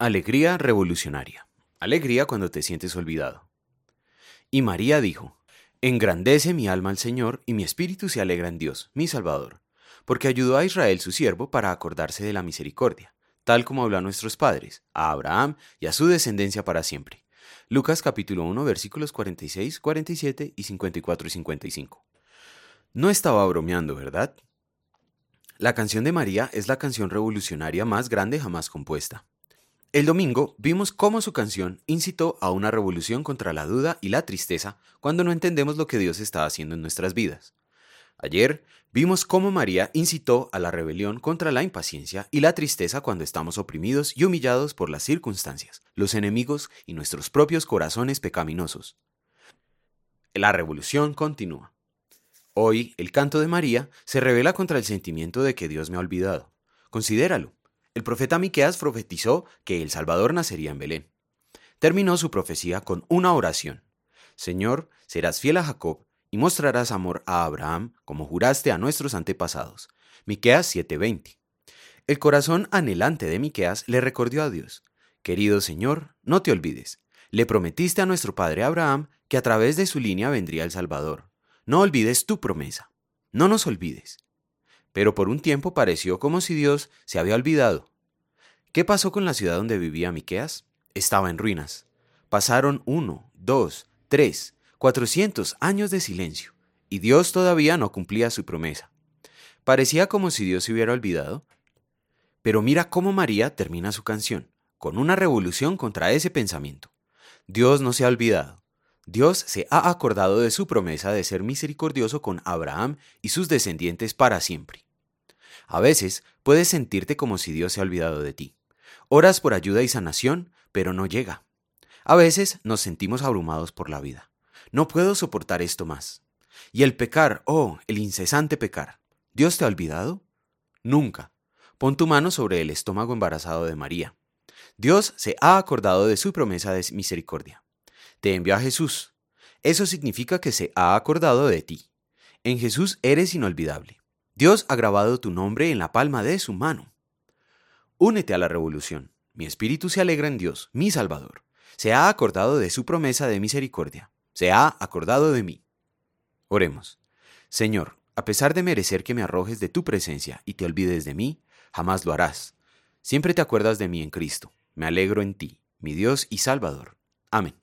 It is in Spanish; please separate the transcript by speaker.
Speaker 1: Alegría revolucionaria. Alegría cuando te sientes olvidado. Y María dijo, Engrandece mi alma al Señor y mi espíritu se alegra en Dios, mi Salvador, porque ayudó a Israel su siervo para acordarse de la misericordia, tal como habló a nuestros padres, a Abraham y a su descendencia para siempre. Lucas capítulo 1 versículos 46, 47 y 54 y 55. No estaba bromeando, ¿verdad? La canción de María es la canción revolucionaria más grande jamás compuesta. El domingo vimos cómo su canción incitó a una revolución contra la duda y la tristeza cuando no entendemos lo que Dios está haciendo en nuestras vidas. Ayer vimos cómo María incitó a la rebelión contra la impaciencia y la tristeza cuando estamos oprimidos y humillados por las circunstancias, los enemigos y nuestros propios corazones pecaminosos. La revolución continúa. Hoy el canto de María se revela contra el sentimiento de que Dios me ha olvidado. Considéralo. El profeta Miqueas profetizó que el Salvador nacería en Belén. Terminó su profecía con una oración. Señor, serás fiel a Jacob y mostrarás amor a Abraham como juraste a nuestros antepasados. Miqueas 7:20. El corazón anhelante de Miqueas le recordó a Dios: Querido Señor, no te olvides. Le prometiste a nuestro padre Abraham que a través de su línea vendría el Salvador. No olvides tu promesa. No nos olvides pero por un tiempo pareció como si Dios se había olvidado. ¿Qué pasó con la ciudad donde vivía Miqueas? Estaba en ruinas. Pasaron uno, dos, tres, cuatrocientos años de silencio, y Dios todavía no cumplía su promesa. Parecía como si Dios se hubiera olvidado. Pero mira cómo María termina su canción, con una revolución contra ese pensamiento. Dios no se ha olvidado. Dios se ha acordado de su promesa de ser misericordioso con Abraham y sus descendientes para siempre. A veces puedes sentirte como si Dios se ha olvidado de ti. Oras por ayuda y sanación, pero no llega. A veces nos sentimos abrumados por la vida. No puedo soportar esto más. Y el pecar, oh, el incesante pecar. ¿Dios te ha olvidado? Nunca. Pon tu mano sobre el estómago embarazado de María. Dios se ha acordado de su promesa de misericordia te envió a Jesús. Eso significa que se ha acordado de ti. En Jesús eres inolvidable. Dios ha grabado tu nombre en la palma de su mano. Únete a la revolución. Mi espíritu se alegra en Dios, mi Salvador. Se ha acordado de su promesa de misericordia. Se ha acordado de mí. Oremos. Señor, a pesar de merecer que me arrojes de tu presencia y te olvides de mí, jamás lo harás. Siempre te acuerdas de mí en Cristo. Me alegro en ti, mi Dios y Salvador. Amén.